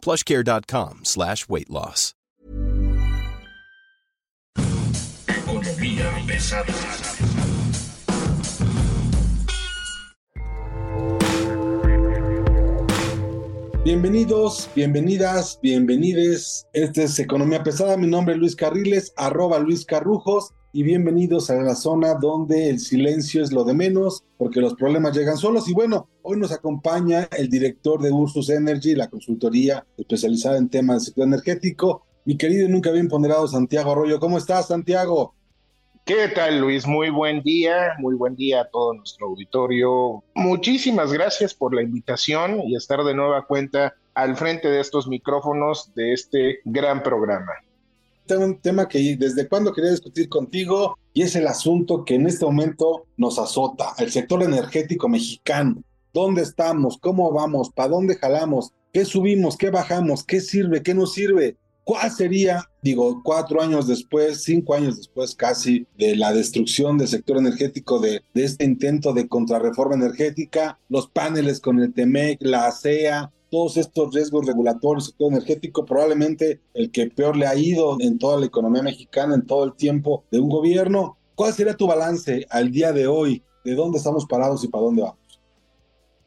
plushcare.com slash weight loss. Bienvenidos, bienvenidas, bienvenides. Este es Economía Pesada. Mi nombre es Luis Carriles, arroba Luis Carrujos. Y bienvenidos a la zona donde el silencio es lo de menos, porque los problemas llegan solos. Y bueno, hoy nos acompaña el director de Ursus Energy, la consultoría especializada en temas del sector energético, mi querido y nunca bien ponderado Santiago Arroyo. ¿Cómo estás, Santiago? ¿Qué tal, Luis? Muy buen día, muy buen día a todo nuestro auditorio. Muchísimas gracias por la invitación y estar de nueva cuenta al frente de estos micrófonos de este gran programa. Un tema que desde cuando quería discutir contigo y es el asunto que en este momento nos azota, el sector energético mexicano. ¿Dónde estamos? ¿Cómo vamos? ¿Para dónde jalamos? ¿Qué subimos? ¿Qué bajamos? ¿Qué sirve? ¿Qué no sirve? ¿Cuál sería, digo, cuatro años después, cinco años después casi, de la destrucción del sector energético, de, de este intento de contrarreforma energética, los paneles con el TEMEC, la ASEA, todos estos riesgos regulatorios del sector energético, probablemente el que peor le ha ido en toda la economía mexicana en todo el tiempo de un gobierno. ¿Cuál sería tu balance al día de hoy? ¿De dónde estamos parados y para dónde vamos?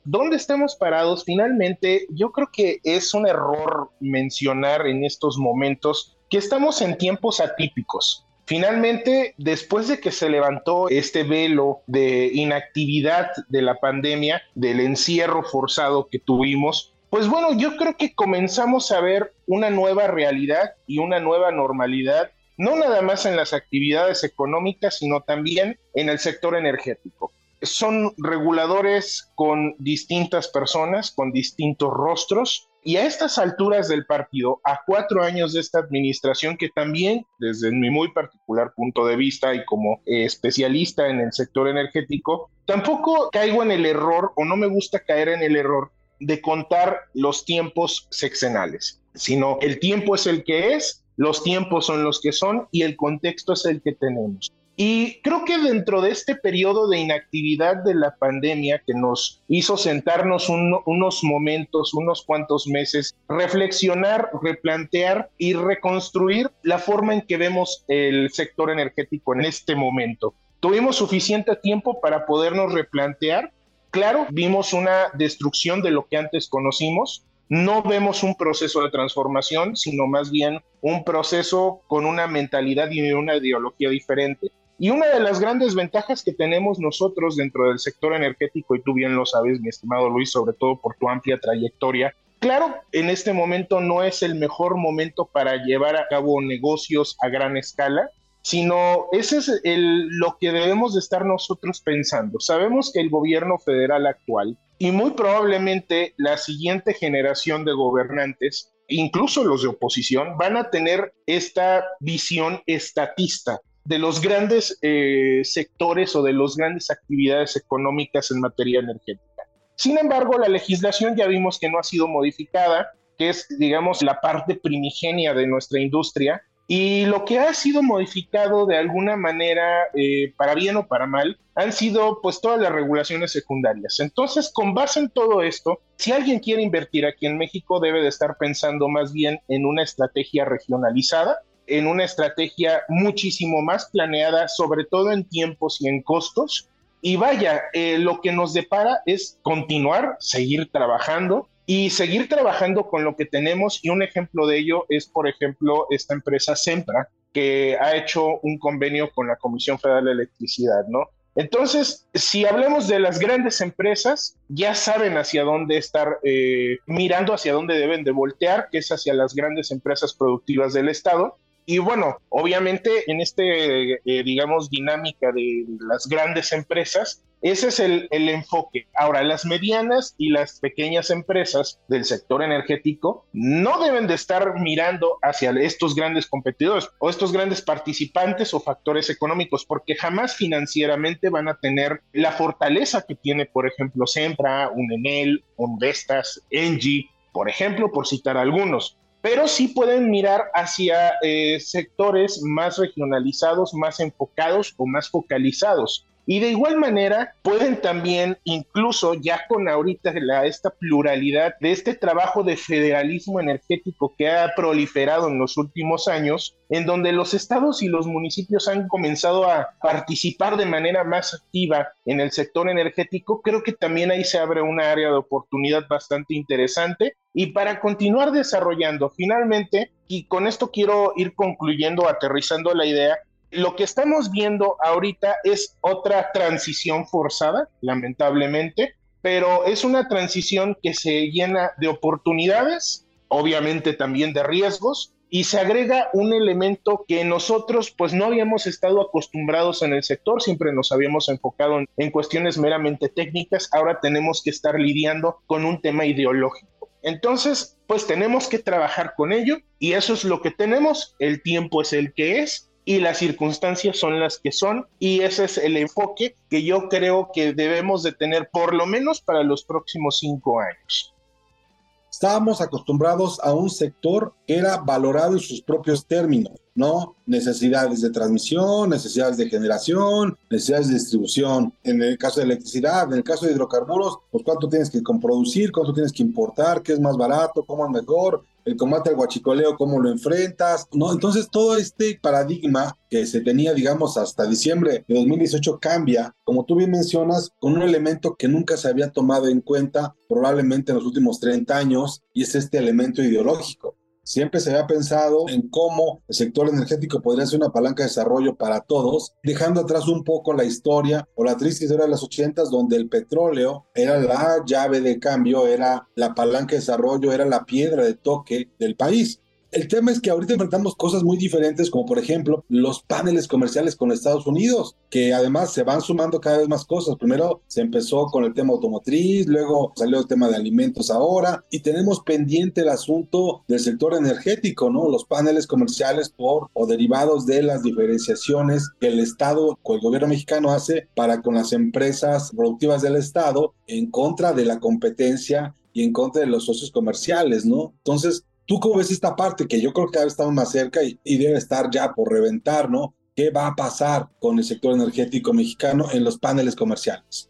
¿Dónde estamos parados? Finalmente, yo creo que es un error mencionar en estos momentos que estamos en tiempos atípicos. Finalmente, después de que se levantó este velo de inactividad de la pandemia, del encierro forzado que tuvimos, pues bueno, yo creo que comenzamos a ver una nueva realidad y una nueva normalidad, no nada más en las actividades económicas, sino también en el sector energético son reguladores con distintas personas, con distintos rostros. Y a estas alturas del partido, a cuatro años de esta administración, que también, desde mi muy particular punto de vista y como eh, especialista en el sector energético, tampoco caigo en el error o no me gusta caer en el error de contar los tiempos sexenales, sino el tiempo es el que es, los tiempos son los que son y el contexto es el que tenemos. Y creo que dentro de este periodo de inactividad de la pandemia que nos hizo sentarnos unos momentos, unos cuantos meses, reflexionar, replantear y reconstruir la forma en que vemos el sector energético en este momento. Tuvimos suficiente tiempo para podernos replantear. Claro, vimos una destrucción de lo que antes conocimos, no vemos un proceso de transformación, sino más bien un proceso con una mentalidad y una ideología diferente. Y una de las grandes ventajas que tenemos nosotros dentro del sector energético, y tú bien lo sabes, mi estimado Luis, sobre todo por tu amplia trayectoria, claro, en este momento no es el mejor momento para llevar a cabo negocios a gran escala, sino ese es el, lo que debemos de estar nosotros pensando. Sabemos que el gobierno federal actual y muy probablemente la siguiente generación de gobernantes, incluso los de oposición, van a tener esta visión estatista de los grandes eh, sectores o de las grandes actividades económicas en materia energética. Sin embargo, la legislación ya vimos que no ha sido modificada, que es, digamos, la parte primigenia de nuestra industria, y lo que ha sido modificado de alguna manera, eh, para bien o para mal, han sido pues todas las regulaciones secundarias. Entonces, con base en todo esto, si alguien quiere invertir aquí en México, debe de estar pensando más bien en una estrategia regionalizada, en una estrategia muchísimo más planeada, sobre todo en tiempos y en costos. Y vaya, eh, lo que nos depara es continuar, seguir trabajando y seguir trabajando con lo que tenemos. Y un ejemplo de ello es, por ejemplo, esta empresa Sempra, que ha hecho un convenio con la Comisión Federal de Electricidad, ¿no? Entonces, si hablamos de las grandes empresas, ya saben hacia dónde estar eh, mirando, hacia dónde deben de voltear, que es hacia las grandes empresas productivas del Estado, Y bueno, obviamente en este, eh, digamos, dinámica de las grandes empresas, ese es el, el, enfoque. Ahora, las medianas y las pequeñas empresas del sector energético no deben de estar mirando hacia estos grandes competidores o estos grandes participantes o factores económicos, porque jamás financieramente van a tener la fortaleza que tiene, por ejemplo, Sempra, Unenel, Vestas, Engie, por ejemplo, por citar algunos pero sí pueden mirar hacia eh, sectores más regionalizados, más enfocados o más focalizados. Y de igual manera pueden también, incluso ya con ahorita la, esta pluralidad de este trabajo de federalismo energético que ha proliferado en los últimos años, en donde los estados y los municipios han comenzado a participar de manera más activa en el sector energético, creo que también ahí se abre una área de oportunidad bastante interesante. Y para continuar desarrollando, finalmente, y con esto quiero ir concluyendo, aterrizando la idea, lo que estamos viendo ahorita es otra transición forzada, lamentablemente, pero es una transición que se llena de oportunidades, obviamente también de riesgos, y se agrega un elemento que nosotros pues no habíamos estado acostumbrados en el sector, siempre nos habíamos enfocado en, en cuestiones meramente técnicas, ahora tenemos que estar lidiando con un tema ideológico. Entonces, pues tenemos que trabajar con ello y eso es lo que tenemos, el tiempo es el que es y las circunstancias son las que son y ese es el enfoque que yo creo que debemos de tener por lo menos para los próximos cinco años. Estábamos acostumbrados a un sector que era valorado en sus propios términos, ¿no? Necesidades de transmisión, necesidades de generación, necesidades de distribución. En el caso de electricidad, en el caso de hidrocarburos, pues cuánto tienes que producir, cuánto tienes que importar, qué es más barato, cómo es mejor, el combate al guachicoleo, cómo lo enfrentas, ¿no? Entonces todo este paradigma que se tenía, digamos, hasta diciembre de 2018 cambia, como tú bien mencionas, con un elemento que nunca se había tomado en cuenta probablemente en los últimos 30 años, y es este elemento ideológico. Siempre se había pensado en cómo el sector energético podría ser una palanca de desarrollo para todos, dejando atrás un poco la historia o la triste historia de los ochentas, donde el petróleo era la llave de cambio, era la palanca de desarrollo, era la piedra de toque del país. El tema es que ahorita enfrentamos cosas muy diferentes, como por ejemplo los paneles comerciales con Estados Unidos, que además se van sumando cada vez más cosas. Primero se empezó con el tema automotriz, luego salió el tema de alimentos ahora, y tenemos pendiente el asunto del sector energético, ¿no? Los paneles comerciales por o derivados de las diferenciaciones que el Estado o el gobierno mexicano hace para con las empresas productivas del Estado en contra de la competencia y en contra de los socios comerciales, ¿no? Entonces, ¿Tú cómo ves esta parte que yo creo que vez estamos más cerca y, debe estar ya por reventar, ¿no? ¿Qué va a pasar con el sector energético mexicano en los paneles comerciales?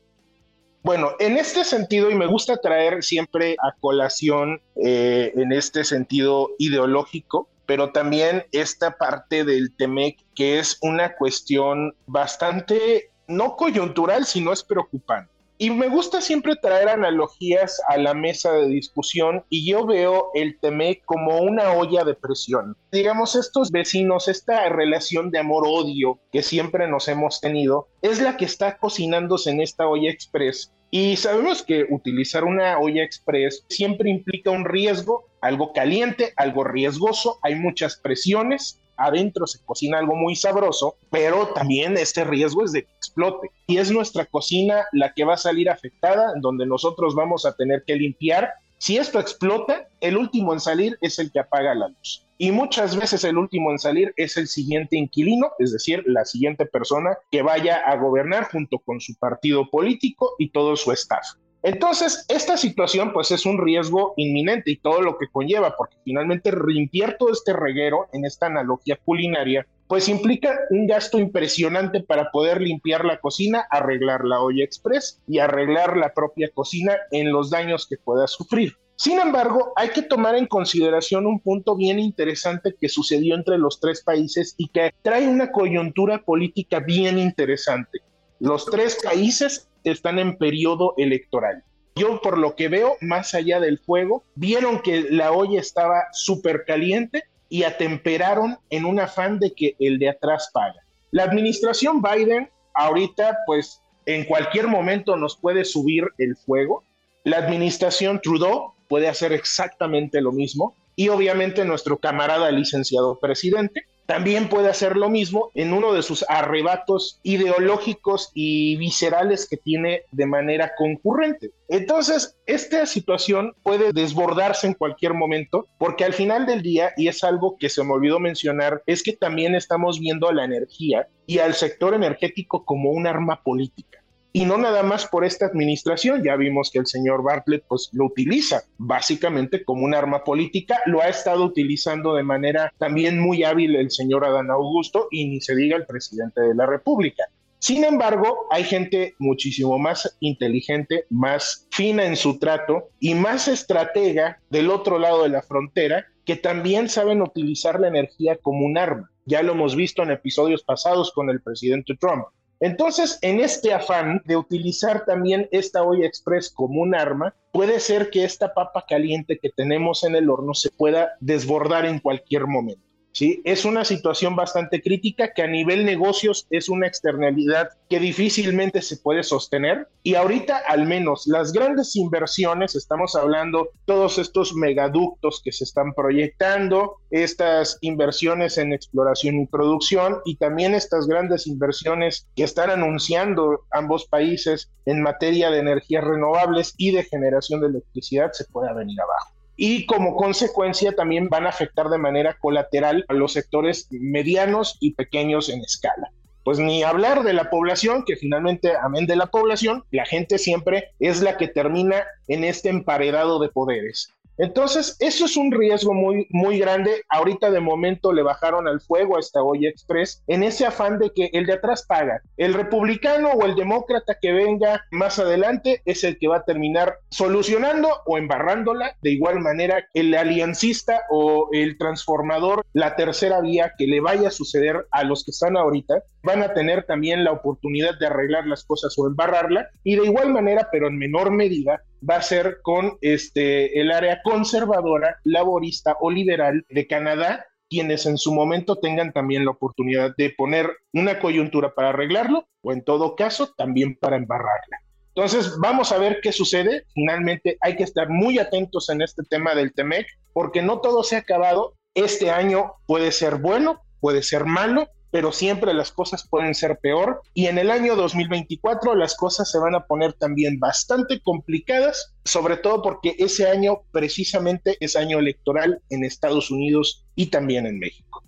Bueno, en este sentido, y me gusta traer siempre a colación eh, en este sentido ideológico, pero también esta parte del TEMEC, que es una cuestión bastante, no coyuntural, sino es preocupante. Y me gusta siempre traer analogías a la mesa de discusión y yo veo el TEMEC como una olla de presión. Digamos, estos vecinos, esta relación de amor-odio que siempre nos hemos tenido, es la que está cocinándose en esta olla express. Y sabemos que utilizar una olla express siempre implica un riesgo, algo caliente, algo riesgoso, hay muchas presiones, adentro se cocina algo muy sabroso, pero también este riesgo es de que explote. Y es nuestra cocina la que va a salir afectada, donde nosotros vamos a tener que limpiar. Si esto explota, el último en salir es el que apaga la luz. Y muchas veces el último en salir es el siguiente inquilino, es decir, la siguiente persona que vaya a gobernar junto con su partido político y todo su staff. Entonces, esta situación pues es un riesgo inminente y todo lo que conlleva, porque finalmente limpiar todo este reguero en esta analogía culinaria, pues implica un gasto impresionante para poder limpiar la cocina, arreglar la olla express y arreglar la propia cocina en los daños que pueda sufrir. Sin embargo, hay que tomar en consideración un punto bien interesante que sucedió entre los tres países y que trae una coyuntura política bien interesante. Los tres países están en periodo electoral. Yo por lo que veo, más allá del fuego, vieron que la olla estaba súper caliente y atemperaron en un afán de que el de atrás paga. La administración Biden ahorita pues en cualquier momento nos puede subir el fuego. La administración Trudeau puede hacer exactamente lo mismo. Y obviamente nuestro camarada licenciado presidente también puede hacer lo mismo en uno de sus arrebatos ideológicos y viscerales que tiene de manera concurrente. Entonces, esta situación puede desbordarse en cualquier momento porque al final del día, y es algo que se me olvidó mencionar, es que también estamos viendo a la energía y al sector energético como un arma política y no nada más por esta administración. Ya vimos que el señor Bartlett pues lo utiliza básicamente como un arma política, lo ha estado utilizando de manera también muy hábil el señor Adán Augusto y ni se diga el presidente de la República. Sin embargo, hay gente muchísimo más inteligente, más fina en su trato y más estratega del otro lado de la frontera que también saben utilizar la energía como un arma. Ya lo hemos visto en episodios pasados con el presidente Trump. Entonces, en este afán de utilizar también esta olla express como un arma, puede ser que esta papa caliente que tenemos en el horno se pueda desbordar en cualquier momento. ¿Sí? Es una situación bastante crítica que a nivel negocios es una externalidad que difícilmente se puede sostener y ahorita al menos las grandes inversiones, estamos hablando todos estos megaductos que se están proyectando, estas inversiones en exploración y producción y también estas grandes inversiones que están anunciando ambos países en materia de energías renovables y de generación de electricidad se pueda venir abajo y como consecuencia también van a afectar de manera colateral a los sectores medianos y pequeños en escala. Pues ni hablar de la población, que finalmente, amén de la población, la gente siempre es la que termina en este emparedado de poderes. Entonces, eso es un riesgo muy, muy grande. Ahorita de momento le bajaron al fuego a esta olla express en ese afán de que el de atrás paga. El republicano o el demócrata que venga más adelante es el que va a terminar solucionando o embarrándola. De igual manera, el aliancista o el transformador, la tercera vía que le vaya a suceder a los que están ahorita, van a tener también la oportunidad de arreglar las cosas o embarrarla. Y de igual manera, pero en menor medida, va a ser con este, el área conservadora, laborista o liberal de Canadá, quienes en su momento tengan también la oportunidad de poner una coyuntura para arreglarlo o en todo caso también para embarrarla. Entonces, vamos a ver qué sucede. Finalmente, hay que estar muy atentos en este tema del TEMEC, porque no todo se ha acabado. Este año puede ser bueno, puede ser malo, pero siempre las cosas pueden ser peor y en el año 2024 las cosas se van a poner también bastante complicadas, sobre todo porque ese año precisamente es año electoral en Estados Unidos y también en México.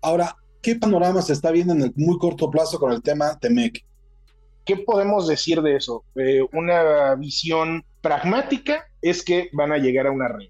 Ahora, ¿qué panorama se está viendo en el muy corto plazo con el tema TEMEC? ¿Qué podemos decir de eso? Eh, una visión pragmática es que van a llegar a una red.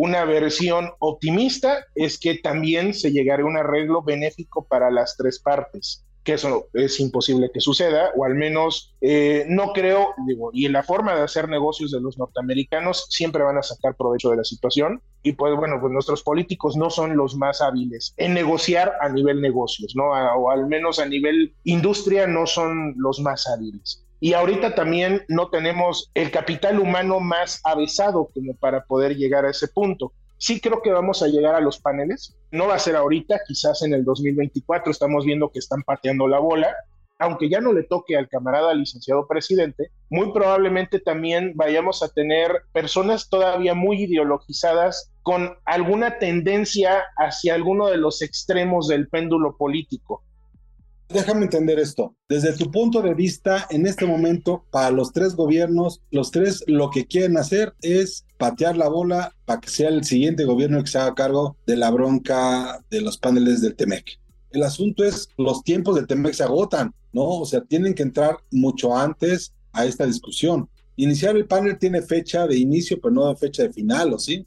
Una versión optimista es que también se llegará a un arreglo benéfico para las tres partes, que eso es imposible que suceda, o al menos eh, no creo, digo, y en la forma de hacer negocios de los norteamericanos siempre van a sacar provecho de la situación, y pues bueno, pues nuestros políticos no son los más hábiles en negociar a nivel negocios, ¿no? o al menos a nivel industria no son los más hábiles. Y ahorita también no tenemos el capital humano más avesado como para poder llegar a ese punto. Sí creo que vamos a llegar a los paneles. No va a ser ahorita, quizás en el 2024 estamos viendo que están pateando la bola. Aunque ya no le toque al camarada licenciado presidente, muy probablemente también vayamos a tener personas todavía muy ideologizadas con alguna tendencia hacia alguno de los extremos del péndulo político Déjame entender esto. Desde tu punto de vista, en este momento, para los tres gobiernos, los tres lo que quieren hacer es patear la bola para que sea el siguiente gobierno que se haga cargo de la bronca de los paneles del TEMEC. El asunto es, los tiempos del TEMEC se agotan, ¿no? O sea, tienen que entrar mucho antes a esta discusión. Iniciar el panel tiene fecha de inicio, pero no de fecha de final, ¿o sí?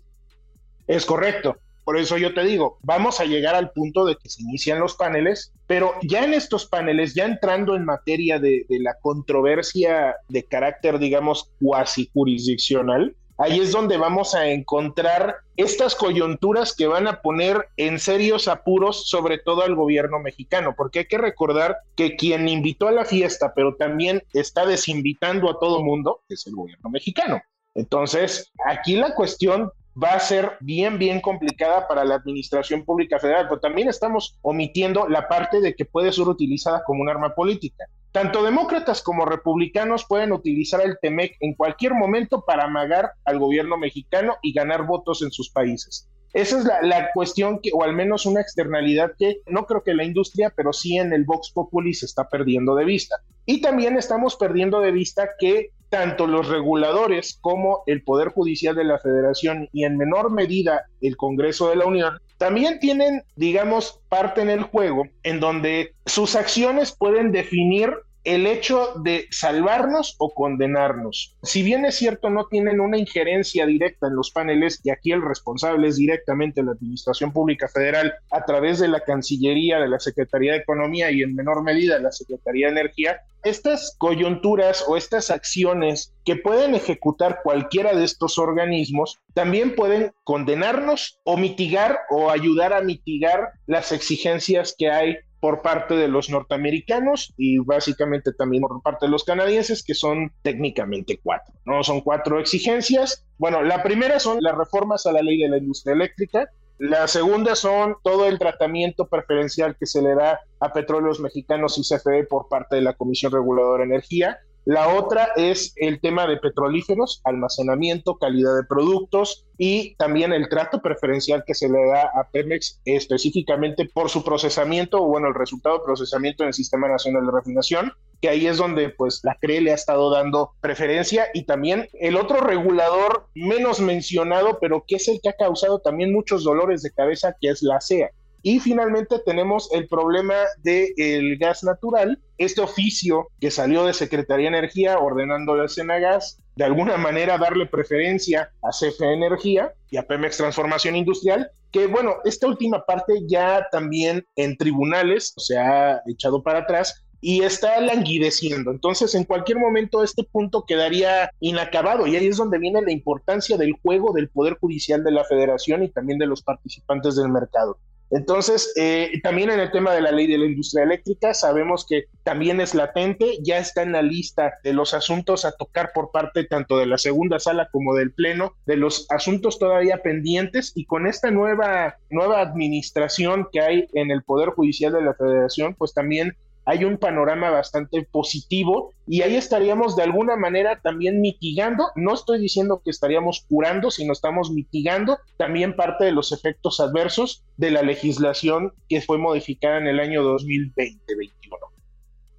Es correcto. Por eso yo te digo, vamos a llegar al punto de que se inician los paneles, pero ya en estos paneles, ya entrando en materia de, la controversia de carácter, digamos, cuasi jurisdiccional, ahí es donde vamos a encontrar estas coyunturas que van a poner en serios apuros sobre todo al gobierno mexicano, porque hay que recordar que quien invitó a la fiesta, pero también está desinvitando a todo mundo, es el gobierno mexicano. Entonces, aquí la cuestión va a ser bien, bien complicada para la Administración Pública Federal, pero también estamos omitiendo la parte de que puede ser utilizada como un arma política. Tanto demócratas como republicanos pueden utilizar el TEMEC en cualquier momento para amagar al gobierno mexicano y ganar votos en sus países. esa es la, cuestión que, o al menos una externalidad que no creo que la industria, pero sí en el Vox Populi se está perdiendo de vista. Y también estamos perdiendo de vista que tanto los reguladores como el Poder Judicial de la Federación y en menor medida el Congreso de la Unión también tienen, digamos, parte en el juego en donde sus acciones pueden definir el hecho de salvarnos o condenarnos. Si bien es cierto, no tienen una injerencia directa en los paneles, y aquí el responsable es directamente la Administración Pública Federal a través de la Cancillería, de la Secretaría de Economía y en menor medida la Secretaría de Energía, estas coyunturas o estas acciones que pueden ejecutar cualquiera de estos organismos también pueden condenarnos o mitigar o ayudar a mitigar las exigencias que hay por parte de los norteamericanos y básicamente también por parte de los canadienses, que son técnicamente cuatro, ¿no? Son cuatro exigencias. Bueno, la primera son las reformas a la ley de la industria eléctrica. La segunda son todo el tratamiento preferencial que se le da a petróleos mexicanos y CFE por parte de la Comisión Reguladora de Energía. La otra es el tema de petrolíferos, almacenamiento, calidad de productos y también el trato preferencial que se le da a Pemex específicamente por su procesamiento o bueno, el resultado de procesamiento en el Sistema Nacional de Refinación, que ahí es donde pues la CRE le ha estado dando preferencia y también el otro regulador menos mencionado, pero que es el que ha causado también muchos dolores de cabeza, que es la CEA. Y finalmente tenemos el problema del gas natural, este oficio que salió de Secretaría de Energía ordenando a Senagas de alguna manera darle preferencia a CFE Energía y a Pemex Transformación Industrial, que bueno, esta última parte ya también en tribunales se ha echado para atrás y está languideciendo. Entonces, en cualquier momento este punto quedaría inacabado y ahí es donde viene la importancia del juego del Poder Judicial de la Federación y también de los participantes del mercado. Entonces, eh, también en el tema de la ley de la industria eléctrica, sabemos que también es latente, ya está en la lista de los asuntos a tocar por parte tanto de la segunda sala como del Pleno, de los asuntos todavía pendientes y con esta nueva, nueva administración que hay en el Poder Judicial de la Federación, pues también hay un panorama bastante positivo y ahí estaríamos de alguna manera también mitigando, no estoy diciendo que estaríamos curando, sino estamos mitigando también parte de los efectos adversos de la legislación que fue modificada en el año 2020-21.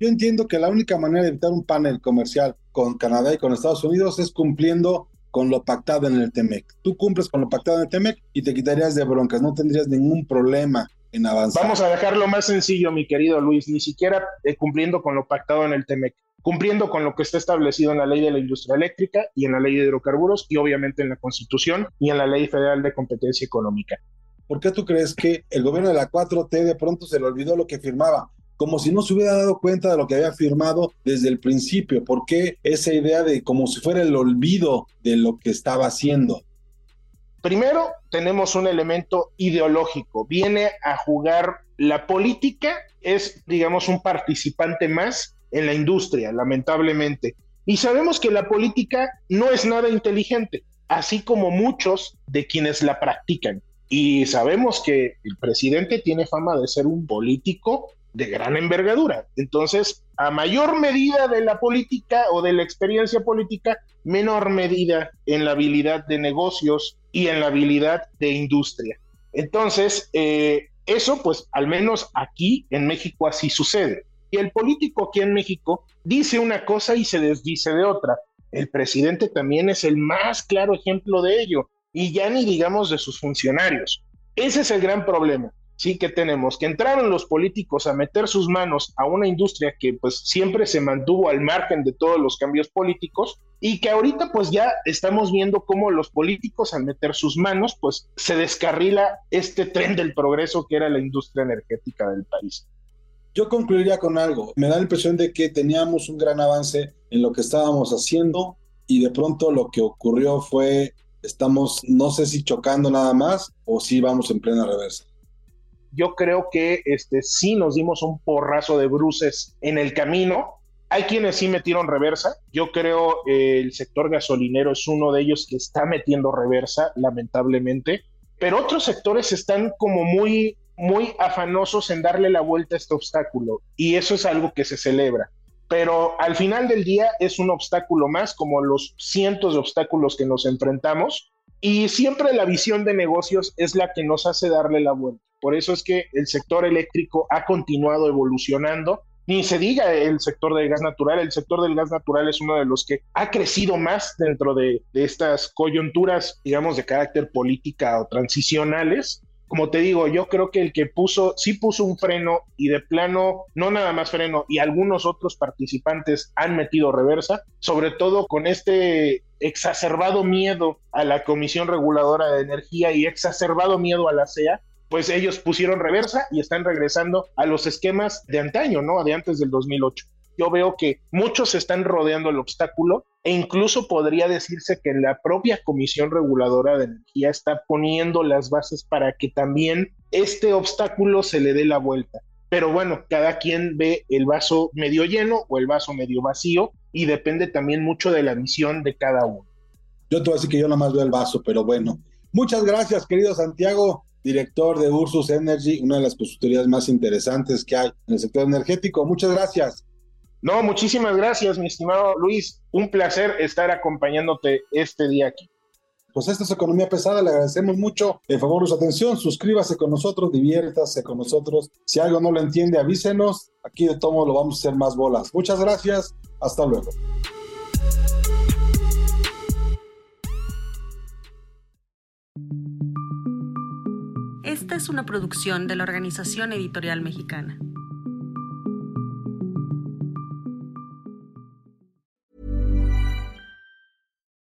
Yo entiendo que la única manera de evitar un panel comercial con Canadá y con Estados Unidos es cumpliendo con lo pactado en el TEMEC. Tú cumples con lo pactado en el TEMEC y te quitarías de broncas, no tendrías ningún problema Vamos a dejarlo más sencillo, mi querido Luis, ni siquiera eh, cumpliendo con lo pactado en el TEMEC, cumpliendo con lo que está establecido en la ley de la industria eléctrica y en la ley de hidrocarburos y obviamente en la Constitución y en la ley federal de competencia económica. ¿Por qué tú crees que el gobierno de la 4T de pronto se le olvidó lo que firmaba? Como si no se hubiera dado cuenta de lo que había firmado desde el principio. ¿Por qué esa idea de como si fuera el olvido de lo que estaba haciendo? Primero, tenemos un elemento ideológico. Viene a jugar la política, es, digamos, un participante más en la industria, lamentablemente. Y sabemos que la política no es nada inteligente, así como muchos de quienes la practican. Y sabemos que el presidente tiene fama de ser un político de gran envergadura. Entonces, a mayor medida de la política o de la experiencia política, menor medida en la habilidad de negocios y en la habilidad de industria. Entonces, eh, eso pues al menos aquí en México así sucede. Y el político aquí en México dice una cosa y se desdice de otra. El presidente también es el más claro ejemplo de ello, y ya ni digamos de sus funcionarios. Ese es el gran problema sí que tenemos, que entraron los políticos a meter sus manos a una industria que pues siempre se mantuvo al margen de todos los cambios políticos y que ahorita pues ya estamos viendo cómo los políticos al meter sus manos pues se descarrila este tren del progreso que era la industria energética del país. Yo concluiría con algo, me da la impresión de que teníamos un gran avance en lo que estábamos haciendo y de pronto lo que ocurrió fue estamos no sé si chocando nada más o si vamos en plena reversa yo creo que este, sí nos dimos un porrazo de bruces en el camino. Hay quienes sí metieron reversa. Yo creo eh, el sector gasolinero es uno de ellos que está metiendo reversa, lamentablemente. Pero otros sectores están como muy, muy afanosos en darle la vuelta a este obstáculo. Y eso es algo que se celebra. Pero al final del día es un obstáculo más, como los cientos de obstáculos que nos enfrentamos Y siempre la visión de negocios es la que nos hace darle la vuelta. Por eso es que el sector eléctrico ha continuado evolucionando. Ni se diga el sector del gas natural, el sector del gas natural es uno de los que ha crecido más dentro de, estas coyunturas, digamos, de carácter política o transicionales como te digo, yo creo que el que puso, sí puso un freno y de plano, no nada más freno, y algunos otros participantes han metido reversa, sobre todo con este exacerbado miedo a la Comisión Reguladora de Energía y exacerbado miedo a la CEA, pues ellos pusieron reversa y están regresando a los esquemas de antaño, ¿no? De antes del 2008 yo veo que muchos están rodeando el obstáculo e incluso podría decirse que la propia Comisión Reguladora de Energía está poniendo las bases para que también este obstáculo se le dé la vuelta. Pero bueno, cada quien ve el vaso medio lleno o el vaso medio vacío y depende también mucho de la visión de cada uno. Yo te voy a decir que yo nada más veo el vaso, pero bueno. Muchas gracias, querido Santiago, director de Ursus Energy, una de las consultorías más interesantes que hay en el sector energético. Muchas gracias. No, muchísimas gracias, mi estimado Luis. Un placer estar acompañándote este día aquí. Pues esta es Economía Pesada, le agradecemos mucho el favor de su atención, suscríbase con nosotros, diviértase con nosotros. Si algo no lo entiende, avísenos, aquí de todo lo vamos a hacer más bolas. Muchas gracias, hasta luego. Esta es una producción de la Organización Editorial Mexicana.